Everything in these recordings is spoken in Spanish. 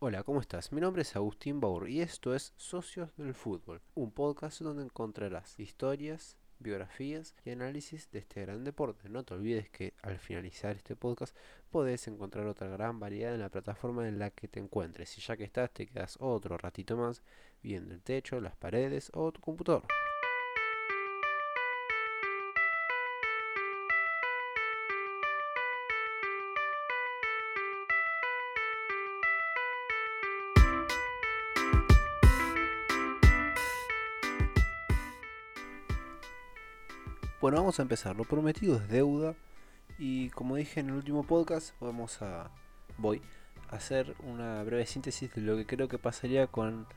Hola, ¿cómo estás? Mi nombre es Agustín Baur y esto es Socios del Fútbol, un podcast donde encontrarás historias, biografías y análisis de este gran deporte. No te olvides que al finalizar este podcast podés encontrar otra gran variedad en la plataforma en la que te encuentres y ya que estás te quedas otro ratito más viendo el techo, las paredes o tu computador. Bueno, vamos a empezar. Lo prometido es deuda. Y como dije en el último podcast, vamos a. Voy a hacer una breve síntesis de lo que creo que pasaría con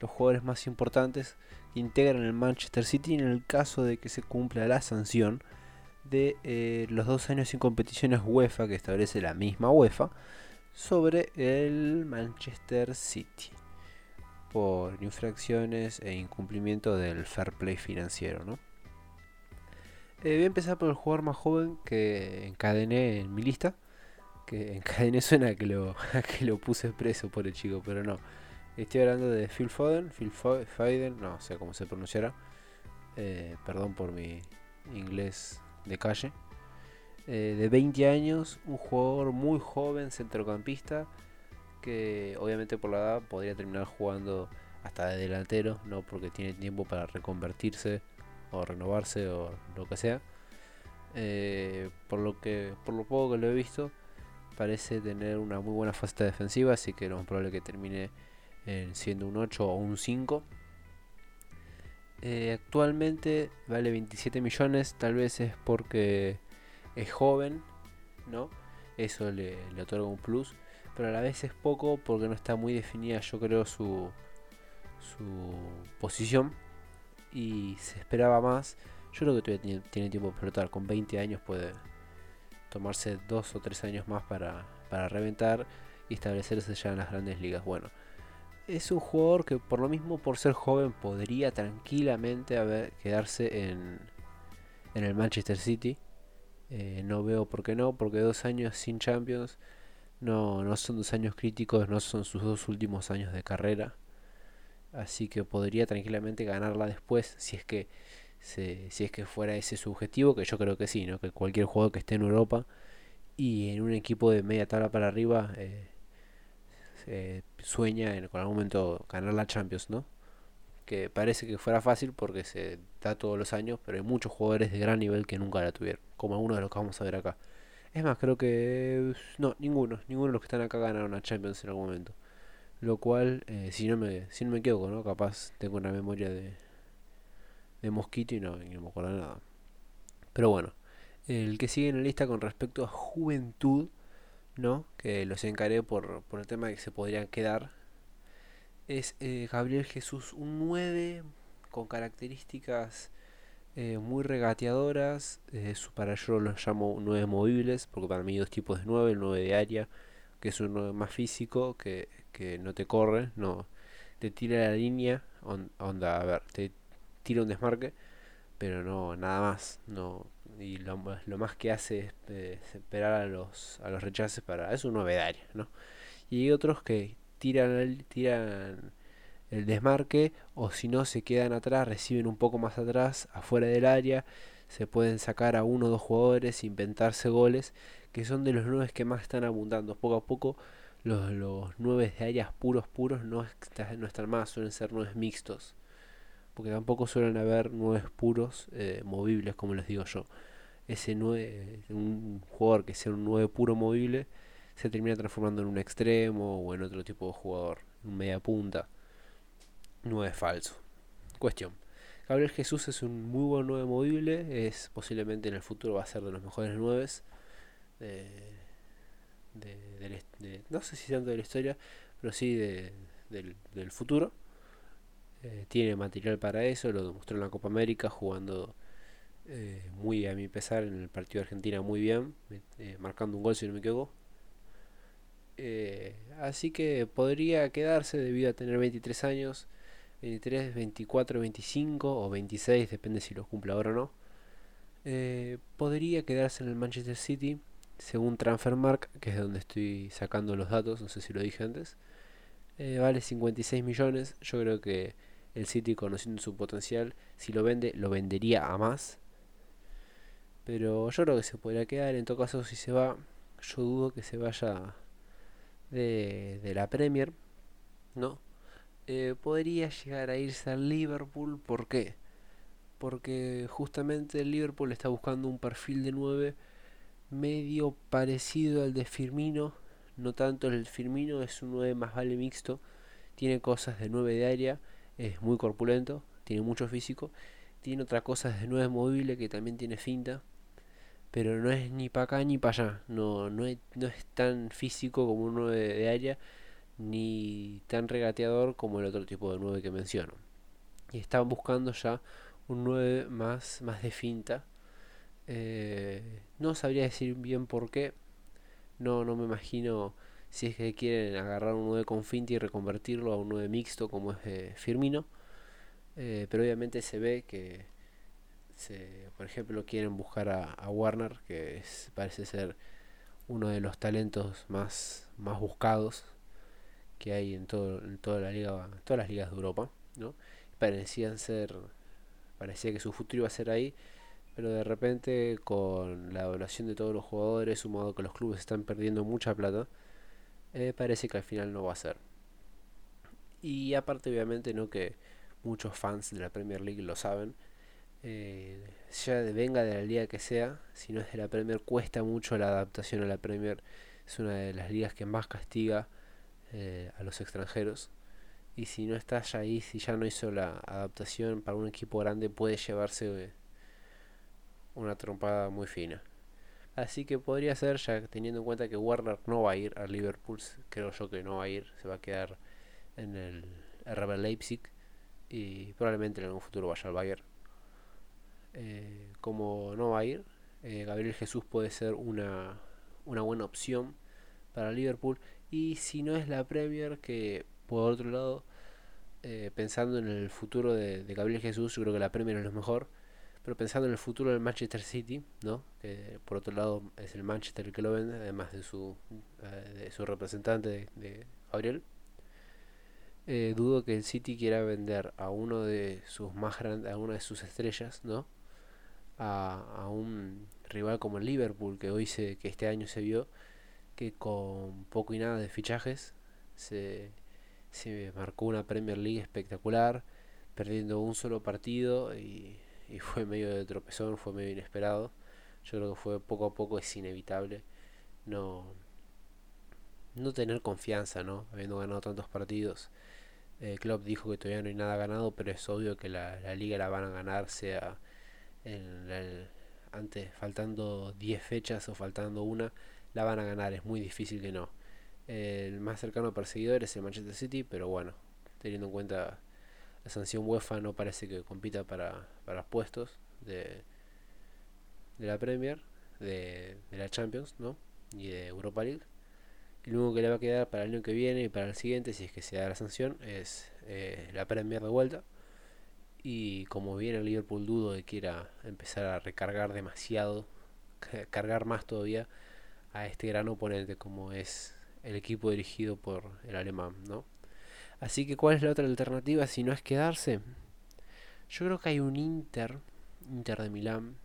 los jugadores más importantes que integran el Manchester City en el caso de que se cumpla la sanción de eh, los dos años sin competiciones UEFA que establece la misma UEFA sobre el Manchester City por infracciones e incumplimiento del fair play financiero, ¿no? Eh, voy a empezar por el jugador más joven que encadené en mi lista. Que encadené suena que lo, que lo puse preso por el chico, pero no. Estoy hablando de Phil Foden, Phil Foden, no sé cómo se pronunciará. Eh, perdón por mi inglés de calle. Eh, de 20 años, un jugador muy joven, centrocampista, que obviamente por la edad podría terminar jugando hasta de delantero, no porque tiene tiempo para reconvertirse o renovarse o lo que sea. Eh, por lo que por lo poco que lo he visto, parece tener una muy buena faceta defensiva, así que lo más probable que termine siendo un 8 o un 5. Eh, actualmente vale 27 millones, tal vez es porque es joven, ¿no? Eso le, le, otorga un plus, pero a la vez es poco porque no está muy definida, yo creo, su, su posición y se esperaba más. Yo creo que todavía tiene, tiempo de explotar. Con 20 años puede tomarse dos o tres años más para, para reventar y establecerse ya en las grandes ligas. Bueno, es un jugador que por lo mismo, por ser joven, podría tranquilamente haber, quedarse en, en el Manchester City. Eh, no veo por qué no, porque dos años sin Champions no, no son dos años críticos, no son sus dos últimos años de carrera. Así que podría tranquilamente ganarla después si es que si es que fuera ese su objetivo, que yo creo que sí, ¿no? Que cualquier jugador que esté en Europa y en un equipo de media tabla para arriba eh, sueña en algún momento ganar la Champions, ¿no? Que parece que fuera fácil porque se da todos los años, pero hay muchos jugadores de gran nivel que nunca la tuvieron, como uno de los que vamos a ver acá. Es más, creo que no, ninguno, ninguno de los que están acá ganaron la Champions en algún momento. Lo cual, eh, si, no me, si no me equivoco, ¿no? Capaz tengo una memoria de, de mosquito y no, no me acuerdo nada. Pero bueno, el que sigue en la lista con respecto a juventud, ¿no? Que los encaré por, por el tema de que se podrían quedar. Es eh, Gabriel Jesús, un 9 con características eh, muy regateadoras. para yo los llamo 9 movibles, porque para mí hay dos tipos de 9, el 9 de área, que es un 9 más físico, que que no te corre, no te tira la línea, onda, a ver, te tira un desmarque, pero no, nada más, no, y lo, más que hace es eh, esperar a los, a los rechaces para, es un novedario, ¿no? Y hay otros que tiran tiran el desmarque, o si no se quedan atrás, reciben un poco más atrás, afuera del área, se pueden sacar a uno o dos jugadores, inventarse goles, que son de los nueve que más están abundando. Poco a poco los, los 9 de áreas puros puros no, no están más, suelen ser 9 mixtos. Porque tampoco suelen haber 9 puros eh, movibles, como les digo yo. Ese 9, un jugador que sea un 9 puro movible, se termina transformando en un extremo o en otro tipo de jugador, un media punta. 9 falso. Cuestión. Gabriel Jesús es un muy buen 9 movible, es posiblemente en el futuro va a ser de los mejores 9. Eh, de, no sé si tanto de la historia, pero sí de, del, futuro. Eh, tiene material para eso, lo demostró en la Copa América jugando eh, muy a mi pesar en el partido de Argentina muy bien, eh, marcando un gol si no me equivoco. así que podría quedarse debido a tener 23 años, 23, 24, 25 o 26, depende si lo cumple ahora o no. podría quedarse en el Manchester City según Transfermark, que es donde estoy sacando los datos, no sé si lo dije antes, Eh, vale 56 millones. Yo creo que el City, conociendo su potencial, si lo vende, lo vendería a más. Pero yo creo que se podría quedar. En todo caso, si se va, yo dudo que se vaya de, de la Premier. ¿No? Eh, podría llegar a irse al Liverpool. ¿Por qué? Porque justamente el Liverpool está buscando un perfil de 9 medio parecido al de Firmino. No tanto el Firmino, es un 9 más vale mixto. Tiene cosas de 9 de área, es muy corpulento, tiene mucho físico. Tiene otras cosas de 9 móvil que también tiene finta. Pero no es ni para acá ni para allá. No, no, es, no es tan físico como un 9 de área ni tan regateador como el otro tipo de 9 que menciono. Y están buscando ya un 9 más, más de finta. Eh, no sabría decir bien por qué. No, no me imagino si es que quieren agarrar un 9 con finta y reconvertirlo a un 9 mixto como es eh, Firmino. Eh, pero obviamente se ve que, se, por ejemplo, quieren buscar a, Warner, que parece ser uno de los talentos más, más buscados que hay en, todo, en toda la liga, todas las ligas de Europa, ¿no? Parecían ser, parecía que su futuro iba a ser ahí, pero de repente con la evaluación de todos los jugadores, sumado que los clubes están perdiendo mucha plata, eh, parece que al final no va a ser. Y aparte obviamente no que muchos fans de la Premier League lo saben, eh, ya venga de la liga que sea, si no es de la Premier, cuesta mucho la adaptación a la Premier. Es una de las ligas que más castiga eh, a los extranjeros. Y si no está ya ahí, si ya no hizo la adaptación para un equipo grande, puede llevarse eh, una trompada muy fina. Así que podría ser, ya teniendo en cuenta que Warner no va a ir a Liverpool, creo yo que no va a ir, se va a quedar en el RB Leipzig y probablemente en algún futuro vaya al Bayern. Eh, como no va a ir, Gabriel Jesús puede ser una, una buena opción para Liverpool y si no es la Premier, que por otro lado, eh, pensando en el futuro de, Gabriel Jesús, yo creo que la Premier es lo mejor. Pero pensando en el futuro del Manchester City, ¿no? Que por otro lado es el Manchester el que lo vende, además de su, eh, de su representante de, Gabriel. Eh, dudo que el City quiera vender a uno de sus más grandes, a una de sus estrellas, ¿no? A, a un rival como el Liverpool, que hoy se, que este año se vio que con poco y nada de fichajes se, se marcó una Premier League espectacular, perdiendo un solo partido y, fue medio de tropezón, fue medio inesperado. Yo creo que fue poco a poco, es inevitable no, no tener confianza, ¿no? Habiendo ganado tantos partidos. Eh, Klopp dijo que todavía no hay nada ganado, pero es obvio que la, la liga la van a ganar, sea en el, antes faltando 10 fechas o faltando una, la van a ganar, es muy difícil que no. El más cercano perseguidor es el Manchester City, pero bueno, teniendo en cuenta la sanción UEFA no parece que compita para, para puestos de, de la Premier, de, de la Champions, ¿no? Y de Europa League. Lo único que le va a quedar para el año que viene y para el siguiente, si es que se da la sanción, es eh, la Premier de vuelta. Y como viene el Liverpool dudo de quiera empezar a recargar demasiado, cargar más todavía a este gran oponente como es el equipo dirigido por el alemán, ¿no? Así que ¿cuál es la otra alternativa si no es quedarse? Yo creo que hay un Inter, Inter de Milán,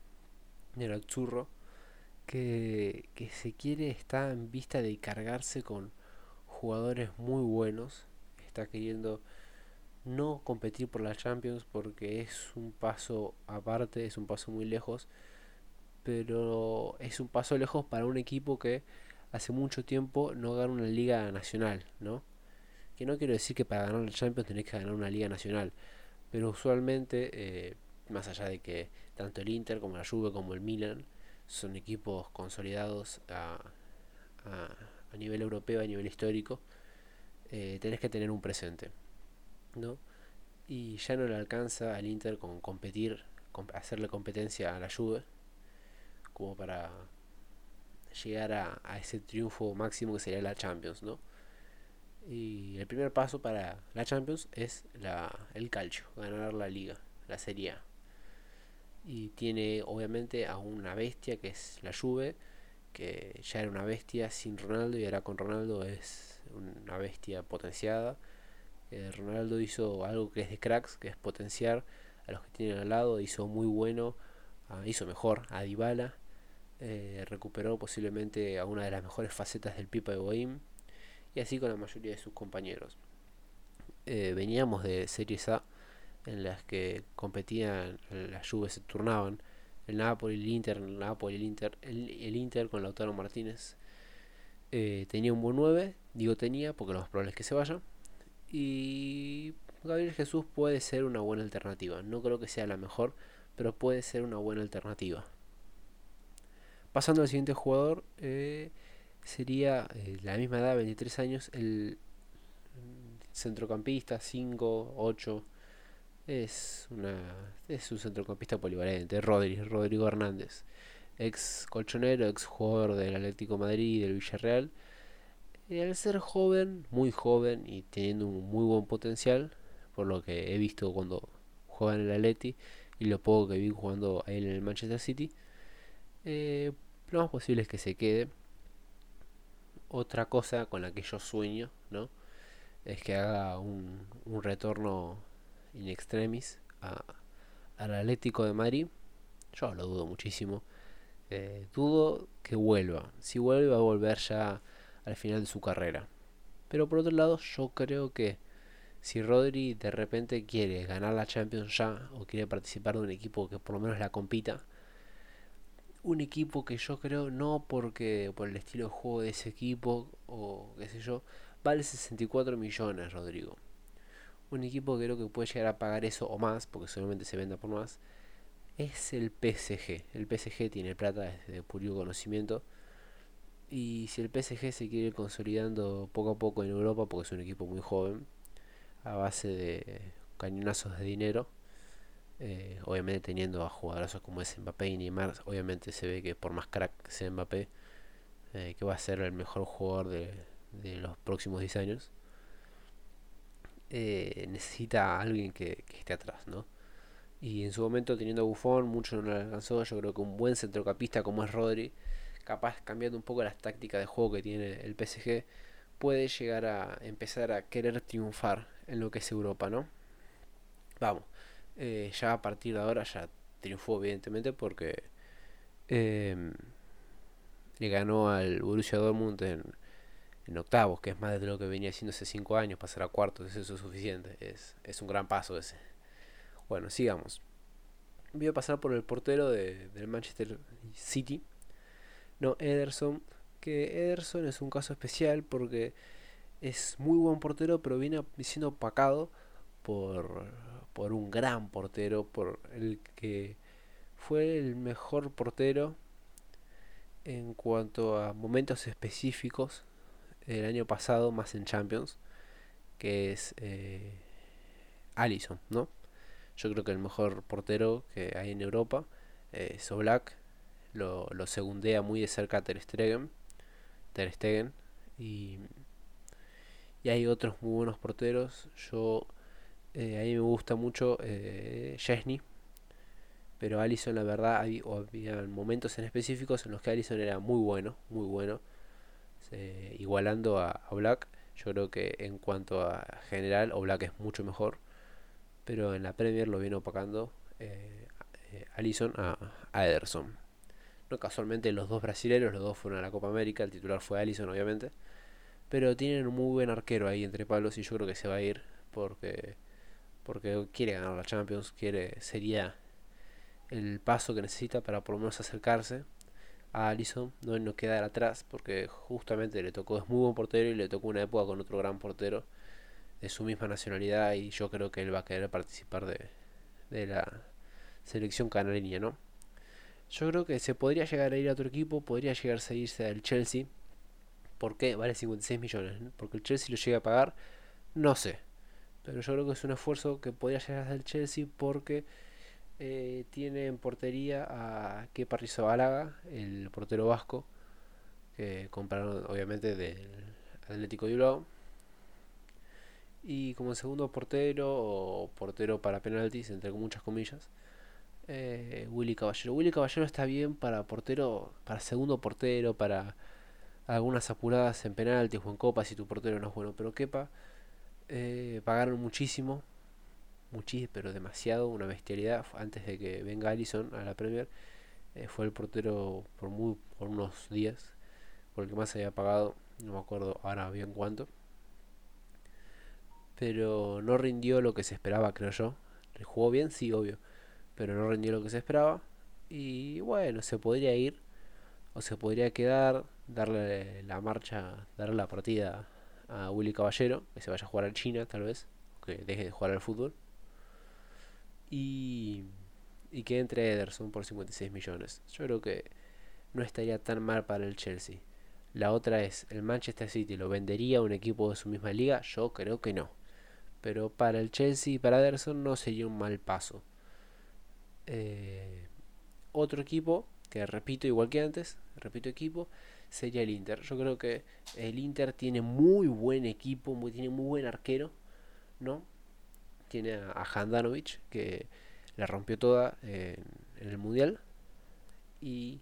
el Azzurro, que, que se quiere, está en vista de cargarse con jugadores muy buenos, está queriendo no competir por la Champions porque es un paso aparte, es un paso muy lejos, pero es un paso lejos para un equipo que hace mucho tiempo no gana una liga nacional, ¿no? Que no quiero decir que para ganar el Champions tenés que ganar una liga nacional, pero usualmente, eh, más allá de que tanto el Inter como la Juve como el Milan son equipos consolidados a, a, nivel europeo, a nivel histórico, eh, tenés que tener un presente, ¿no? Y ya no le alcanza al Inter con competir, hacerle competencia a la Juve, como para llegar a, ese triunfo máximo que sería la Champions, ¿no? Y el primer paso para la Champions es la, el calcio, ganar la liga, la Serie A. Y tiene obviamente a una bestia que es la Juve, que ya era una bestia sin Ronaldo y ahora con Ronaldo es una bestia potenciada. Eh, Ronaldo hizo algo que es de cracks, que es potenciar a los que tienen al lado, hizo muy bueno, ah, hizo mejor a Dybala, eh, recuperó posiblemente a una de las mejores facetas del Pipa de Boeing y así con la mayoría de sus compañeros. Eh, veníamos de Series A en las que competían, las Juve se turnaban, el Napoli, el Inter, el Napoli, el Inter, el, Inter con Lautaro Martínez. Eh, tenía un buen 9, digo tenía porque lo más probable es que se vaya. Y Gabriel Jesús puede ser una buena alternativa. No creo que sea la mejor, pero puede ser una buena alternativa. Pasando al siguiente jugador, eh, sería eh, la misma edad, 23 años, el centrocampista, 5, 8. Es, una, es un centrocampista polivalente, Rodrigo, Rodrigo Hernández, ex colchonero, ex jugador del Atlético Madrid y del Villarreal. Y al ser joven, muy joven y teniendo un muy buen potencial, por lo que he visto cuando juega en el Atleti y lo poco que vi jugando a él en el Manchester City, eh, lo más posible es que se quede. Otra cosa con la que yo sueño, ¿no? Es que haga un, un retorno in extremis al Atlético de Madrid. Yo lo dudo muchísimo. Eh, dudo que vuelva. Si vuelve va a volver ya al final de su carrera. Pero por otro lado, yo creo que si Rodri de repente quiere ganar la Champions ya o quiere participar de un equipo que por lo menos la compita, un equipo que yo creo no porque por el estilo de juego de ese equipo o qué sé yo, vale 64 millones, Rodrigo. Un equipo que creo que puede llegar a pagar eso o más, porque seguramente se venda por más, es el PSG. El PSG tiene plata desde puro conocimiento. Y si el PSG se quiere ir consolidando poco a poco en Europa, porque es un equipo muy joven, a base de cañonazos de dinero. Eh, obviamente teniendo a jugadores como es Mbappé y Neymar, obviamente se ve que por más crack que sea Mbappé, eh, que va a ser el mejor jugador de, los próximos 10 años, eh, necesita alguien que, esté atrás, ¿no? Y en su momento teniendo a Buffon, mucho no le alcanzó, yo creo que un buen centrocampista como es Rodri, capaz cambiando un poco las tácticas de juego que tiene el PSG, puede llegar a empezar a querer triunfar en lo que es Europa, ¿no? Vamos, eh, ya a partir de ahora ya triunfó evidentemente porque em, le ganó al Borussia Dortmund en, octavos, que es más de lo que venía haciendo hace 5 años, pasar a cuartos, eso es suficiente, es, es un gran paso ese. Bueno, sigamos. Voy a pasar por el portero de, del Manchester City, no Ederson, que Ederson es un caso especial porque es muy buen portero, pero viene siendo opacado por, por un gran portero, por el que fue el mejor portero en cuanto a momentos específicos el año pasado, más en Champions, que es eh, Allison, ¿no? Yo creo que el mejor portero que hay en Europa es Oblak, lo, lo segundea muy de cerca a Ter Stegen, Ter Stegen y y hay otros muy buenos porteros. Yo eh, a mí me gusta mucho eh, pero Allison la verdad había, momentos en específicos en los que Allison era muy bueno, muy bueno, igualando a, Black. Yo creo que en cuanto a general, o Black es mucho mejor, pero en la Premier lo viene opacando eh, eh Allison a, a, Ederson. No casualmente los dos brasileños, los dos fueron a la Copa América, el titular fue Allison obviamente. Pero tienen un muy buen arquero ahí entre palos y yo creo que se va a ir porque porque quiere ganar la Champions, quiere sería el paso que necesita para por lo menos acercarse a Allison, no, no quedar atrás porque justamente le tocó, es muy buen portero y le tocó una época con otro gran portero de su misma nacionalidad y yo creo que él va a querer participar de, de la selección canareña, ¿no? Yo creo que se podría llegar a ir a otro equipo, podría llegarse a irse al Chelsea, ¿Por qué? Vale 56 millones. Porque el Chelsea lo llega a pagar. No sé. Pero yo creo que es un esfuerzo que podría llegar el Chelsea porque eh, tiene en portería a Kepa Rizabalaga, el portero vasco, que compraron obviamente del Atlético de Bilbao. Y como segundo portero o portero para penaltis, entre muchas comillas, eh, Willy Caballero. Willy Caballero está bien para portero, para segundo portero, para algunas apuradas en penaltis o en copas si tu portero no es bueno. Pero Kepa eh, pagaron muchísimo, muchísimo, pero demasiado, una bestialidad. Antes de que venga Allison a la Premier, eh, fue el portero por, muy, por unos días, por el que más había pagado. No me acuerdo ahora bien cuánto. Pero no rindió lo que se esperaba, creo yo. Jugó bien, sí, obvio pero no rindió lo que se esperaba. Y bueno, se podría ir o se podría quedar, darle la marcha, darle la partida a Willy Caballero, que se vaya a jugar al China tal vez, que deje de jugar al fútbol. Y, y que entre Ederson por 56 millones. Yo creo que no estaría tan mal para el Chelsea. La otra es, ¿el Manchester City lo vendería a un equipo de su misma liga? Yo creo que no. Pero para el Chelsea y para Ederson no sería un mal paso. Eh, otro equipo, que repito igual que antes, repito equipo, sería el Inter. Yo creo que el Inter tiene muy buen equipo, muy, tiene muy buen arquero, ¿no? Tiene a, Handanovic, que la rompió toda en, el Mundial. Y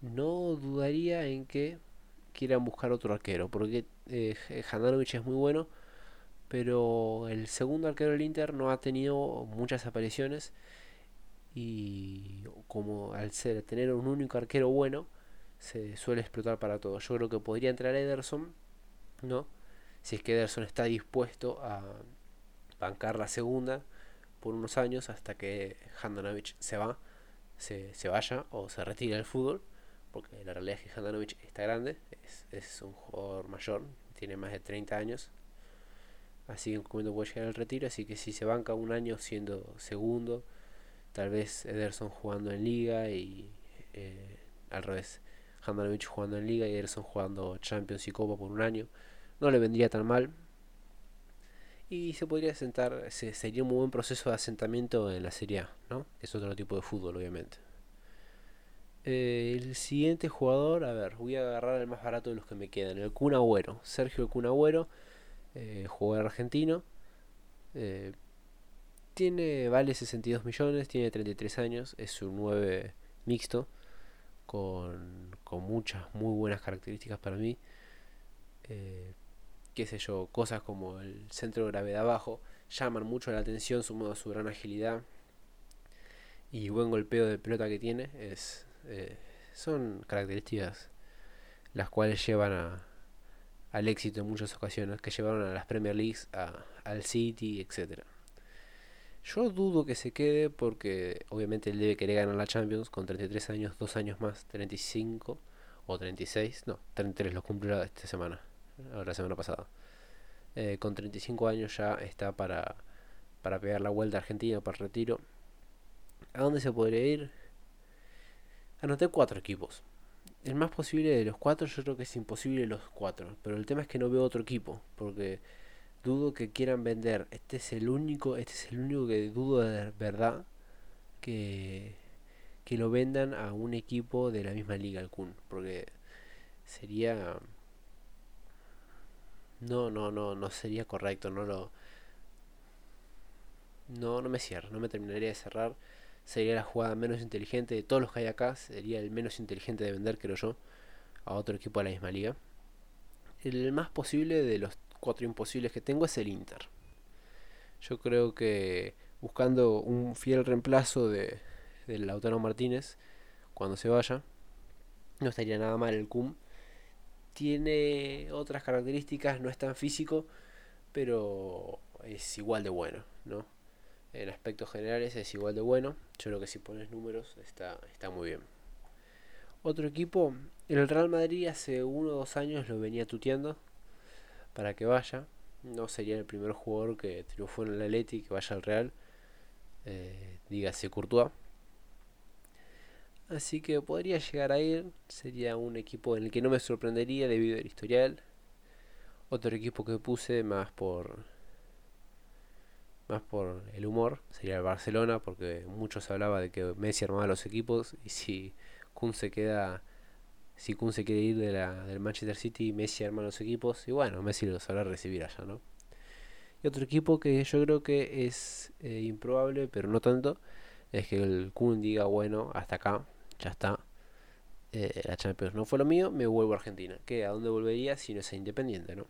no dudaría en que quieran buscar otro arquero, porque eh, Handanovic es muy bueno, pero el segundo arquero del Inter no ha tenido muchas apariciones y como al ser tener un único arquero bueno se suele explotar para todo. Yo creo que podría entrar Ederson, ¿no? Si es que Ederson está dispuesto a bancar la segunda por unos años hasta que Handanovic se va, se, se vaya o se retire del fútbol, porque la realidad es que Handanovic está grande, es, es un jugador mayor, tiene más de 30 años, así que en momento puede llegar al retiro, así que si se banca un año siendo segundo, tal vez Ederson jugando en liga y eh, al revés, Handanovic jugando en liga y Ederson jugando Champions y Copa por un año, no le vendría tan mal. Y se podría sentar, sería un muy buen proceso de asentamiento en la Serie A, ¿no? Es otro tipo de fútbol, obviamente. Eh, el siguiente jugador, a ver, voy a agarrar el más barato de los que me quedan, el Kun Agüero, Sergio Kun Agüero, eh, jugador argentino, eh, tiene, vale 62 millones, tiene 33 años, es un 9 mixto, con, con muchas muy buenas características para mí. Eh, qué sé yo, cosas como el centro de gravedad bajo llaman mucho la atención, sumado a su gran agilidad y buen golpeo de pelota que tiene. Es, eh, son características las cuales llevan a, al éxito en muchas ocasiones, que llevaron a las Premier Leagues, a, al City, etcétera. Yo dudo que se quede porque obviamente él debe querer ganar la Champions con 33 años, dos años más, 35 o 36, no, 33 lo cumplió esta semana, la semana pasada. Eh, con 35 años ya está para, para pegar la vuelta a Argentina para el retiro. ¿A dónde se podría ir? Anoté cuatro equipos. El más posible de los cuatro, yo creo que es imposible los cuatro. Pero el tema es que no veo otro equipo. Porque dudo que quieran vender. Este es el único, este es el único que dudo de verdad que, que lo vendan a un equipo de la misma liga, el Kun, porque sería no, no, no, no sería correcto, no lo no, no me cierro, no me terminaría de cerrar. Sería la jugada menos inteligente de todos los que hay acá, sería el menos inteligente de vender, creo yo, a otro equipo de la misma liga. El más posible de los cuatro imposibles que tengo es el Inter. Yo creo que buscando un fiel reemplazo de, Lautaro Martínez cuando se vaya, no estaría nada mal el CUM. Tiene otras características, no es tan físico, pero es igual de bueno, ¿no? En aspectos generales es igual de bueno. Yo creo que si pones números está, está muy bien. Otro equipo, el Real Madrid hace uno o dos años lo venía tuteando para que vaya. No sería el primer jugador que triunfó en el Atleti que vaya al Real. Eh, dígase Courtois. Así que podría llegar a ir. Sería un equipo en el que no me sorprendería debido al historial. Otro equipo que puse más por más por el humor sería el Barcelona porque muchos hablaba de que Messi armaba los equipos y si Kun se queda si Kun se quiere ir de la, del Manchester City, Messi arma los equipos y bueno, Messi lo sabrá recibir allá, ¿no? Y otro equipo que yo creo que es eh, improbable, pero no tanto, es que el Kun diga, bueno, hasta acá, ya está. Eh, la Champions no fue lo mío, me vuelvo a Argentina. ¿Qué? ¿A dónde volvería si no es independiente, no?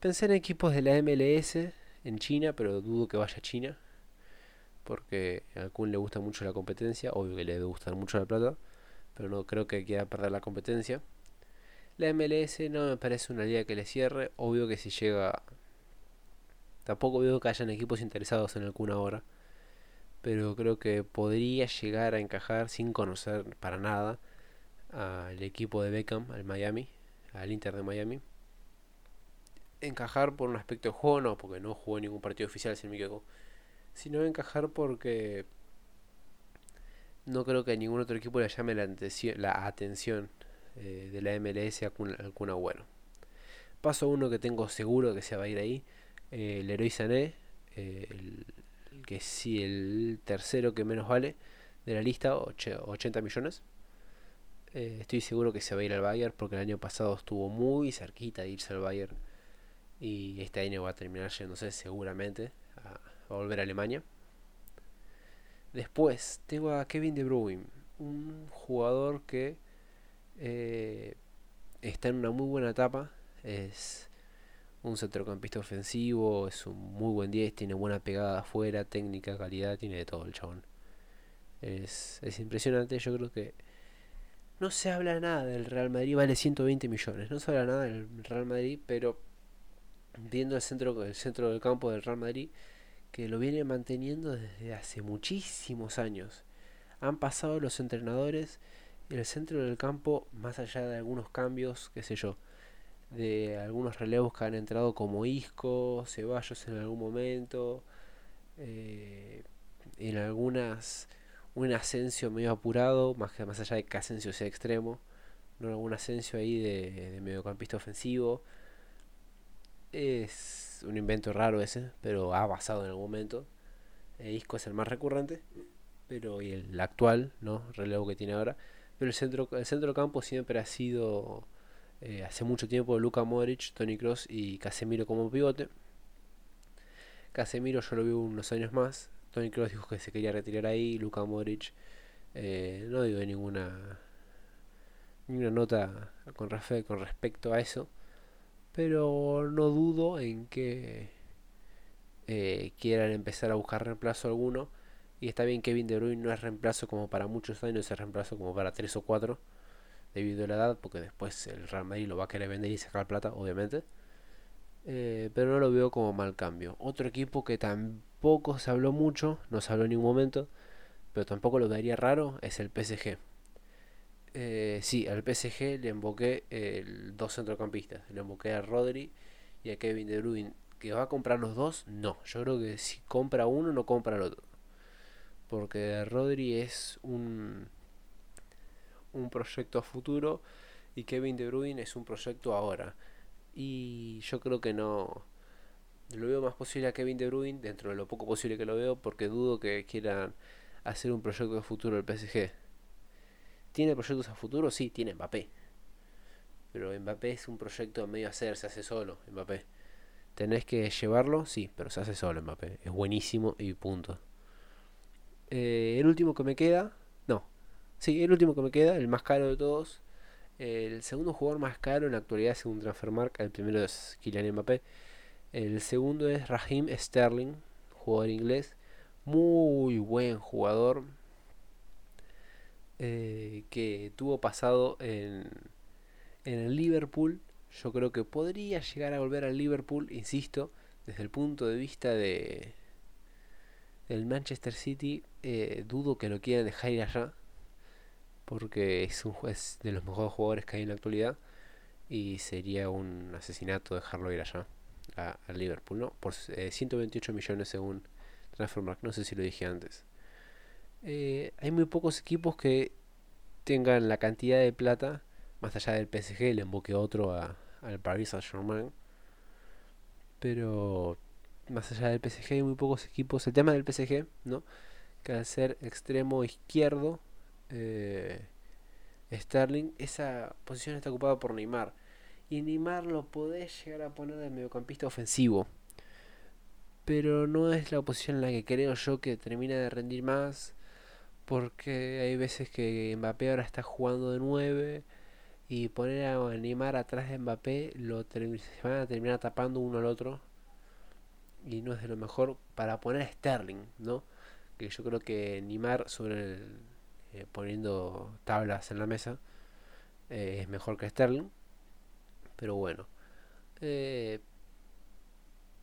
Pensé en equipos de la MLS en China, pero dudo que vaya a China. Porque a Kun le gusta mucho la competencia, obvio que le debe gustar mucho la plata, pero no creo que quiera perder la competencia. La MLS no me parece una liga que le cierre, obvio que si llega... Tampoco veo que hayan equipos interesados en el Kun ahora pero creo que podría llegar a encajar sin conocer para nada al equipo de Beckham, al Miami, al Inter de Miami. Encajar por un aspecto de juego, no, porque no jugó ningún partido oficial, si me equivoco, sino encajar porque no creo que a ningún otro equipo le llame la atención, eh, de la MLS a Kun Agüero. Paso uno que tengo seguro que se va a ir ahí, eh, el Leroy Sané, eh, el que sí, el tercero que menos vale de la lista, 80 millones. Eh, estoy seguro que se va a ir al Bayern porque el año pasado estuvo muy cerquita de irse al Bayern y este año va a terminar yéndose seguramente a, volver a Alemania. Después tengo a Kevin De Bruyne, un jugador que eh, está en una muy buena etapa. Es un centrocampista ofensivo, es un muy buen 10, tiene buena pegada afuera, técnica, calidad, tiene de todo el chabón. Es, es impresionante, yo creo que no se habla nada del Real Madrid, vale 120 millones, no se habla nada del Real Madrid, pero viendo el centro, el centro del campo del Real Madrid, que lo viene manteniendo desde hace muchísimos años. Han pasado los entrenadores y el centro del campo, más allá de algunos cambios, qué sé yo, de algunos relevos que han entrado como Isco, Ceballos en algún momento, eh, en algunas un ascenso medio apurado, más que más allá de que Asensio sea extremo, no algún ascenso ahí de, mediocampista ofensivo. Es un invento raro ese, pero ha pasado en algún momento. Eh, Isco es el más recurrente, pero y el actual, ¿no? Relevo que tiene ahora. Pero el centro, el centro campo siempre ha sido eh, hace mucho tiempo Luka Modric, Tony Cross y Casemiro como pivote. Casemiro yo lo vi unos años más. Tony Cross dijo que se quería retirar ahí. Luka Modric eh, no digo ninguna ninguna nota con, con respecto a eso. Pero no dudo en que eh, quieran empezar a buscar reemplazo alguno. Y está bien que Kevin De Bruyne no es reemplazo como para muchos años, es reemplazo como para 3 o 4 debido a la edad, porque después el Real Madrid lo va a querer vender y sacar plata, obviamente. Eh, pero no lo veo como mal cambio. Otro equipo que tampoco se habló mucho, no se habló en ningún momento, pero tampoco lo daría raro, es el PSG. Eh, sí, al PSG le emboqué el, dos centrocampistas. Le emboqué a Rodri y a Kevin De Bruyne. ¿Que va a comprar los dos? No. Yo creo que si compra uno, no compra el otro. Porque Rodri es un un proyecto a futuro y Kevin De Bruyne es un proyecto ahora. Y yo creo que no lo veo más posible a Kevin De Bruyne dentro de lo poco posible que lo veo porque dudo que quieran hacer un proyecto de futuro el PSG. ¿Tiene proyectos a futuro? Sí, tiene Mbappé. Pero Mbappé es un proyecto medio hacer, se hace solo, Mbappé. ¿Tenés que llevarlo? Sí, pero se hace solo Mbappé. Es buenísimo y punto. Eh, el último que me queda, no, Sí, el último que me queda, el más caro de todos. El segundo jugador más caro en la actualidad según Transfermarkt, el primero es Kylian Mbappé. El segundo es Raheem Sterling, jugador inglés. Muy buen jugador. Eh, que tuvo pasado en, en el Liverpool. Yo creo que podría llegar a volver al Liverpool, insisto, desde el punto de vista de del Manchester City. Eh, dudo que lo quieran dejar ir allá porque es un juez de los mejores jugadores que hay en la actualidad y sería un asesinato dejarlo ir allá a, Liverpool, ¿no? Por 128 eh, millones según Transfermarkt, no sé si lo dije antes. Eh, hay muy pocos equipos que tengan la cantidad de plata, más allá del PSG, le emboque otro al Paris Saint-Germain. Pero más allá del PSG hay muy pocos equipos. El tema del PSG, ¿no? Que al ser extremo izquierdo eh, Sterling, esa posición está ocupada por Neymar. Y Neymar lo podés llegar a poner de mediocampista ofensivo. pero no es la posición en la que creo yo que termina de rendir más, porque hay veces que Mbappé ahora está jugando de 9 y poner a animar atrás de Mbappé lo se van a terminar tapando uno al otro y no es de lo mejor para poner a Sterling, ¿no? Que yo creo que Neymar sobre el, eh, poniendo tablas en la mesa eh, es mejor que Sterling, pero bueno. Eh,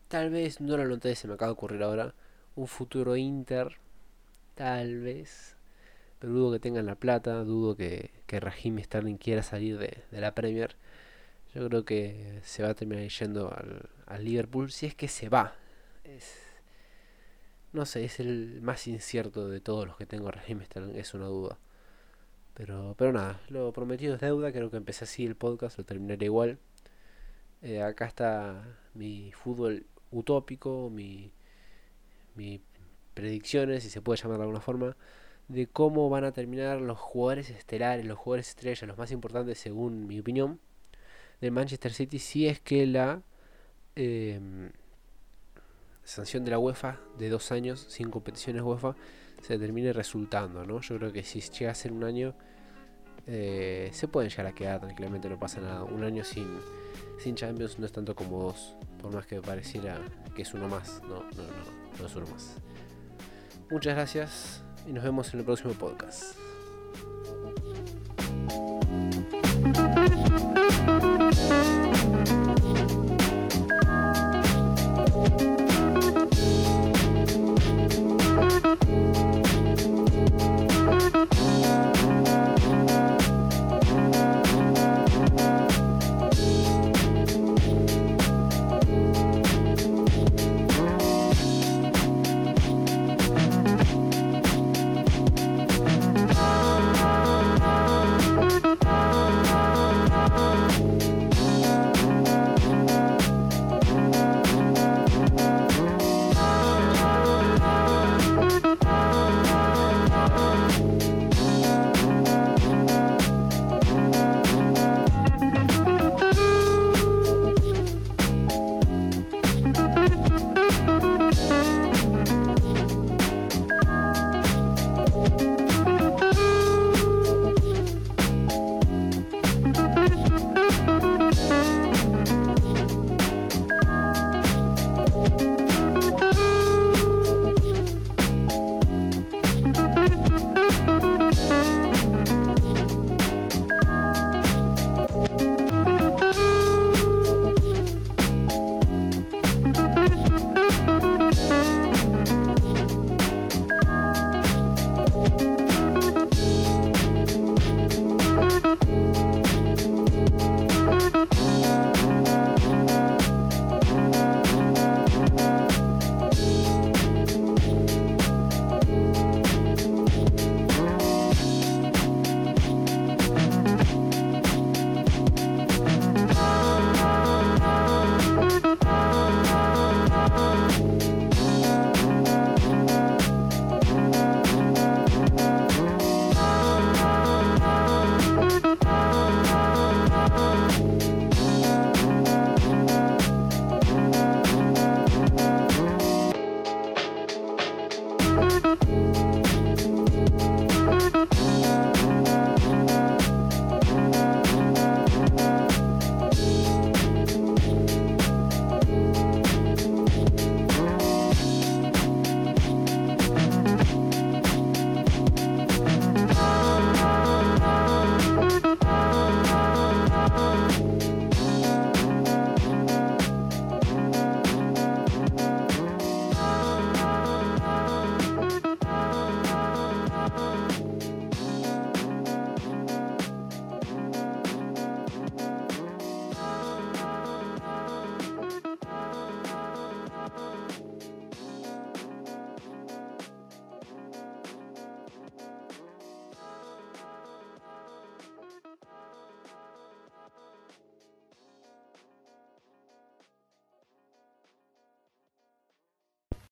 tal vez, no lo noté, se me acaba de ocurrir ahora, un futuro Inter, tal vez, pero dudo que tengan la plata, dudo que, que Raheem Sterling quiera salir de, de la Premier. Yo creo que se va a terminar yendo al, al Liverpool si es que se va, es, no sé, es el más incierto de todos los que tengo Sterling, es una duda. Pero, pero nada, lo prometido es deuda, creo que empecé así el podcast, lo terminaré igual. Eh, acá está mi fútbol utópico, mi, mi predicciones, si se puede llamar de alguna forma, de cómo van a terminar los jugadores estelares, los jugadores estrellas, los más importantes según mi opinión, del Manchester City, si es que la... Eh, sanción de la UEFA de dos años sin competiciones UEFA se termine resultando, ¿no? Yo creo que si llega a ser un año, eh, se pueden llegar a quedar tranquilamente, no pasa nada. Un año sin, sin Champions no es tanto como dos, por más que pareciera que es uno más. No, no, no, no es uno más. Muchas gracias y nos vemos en el próximo podcast.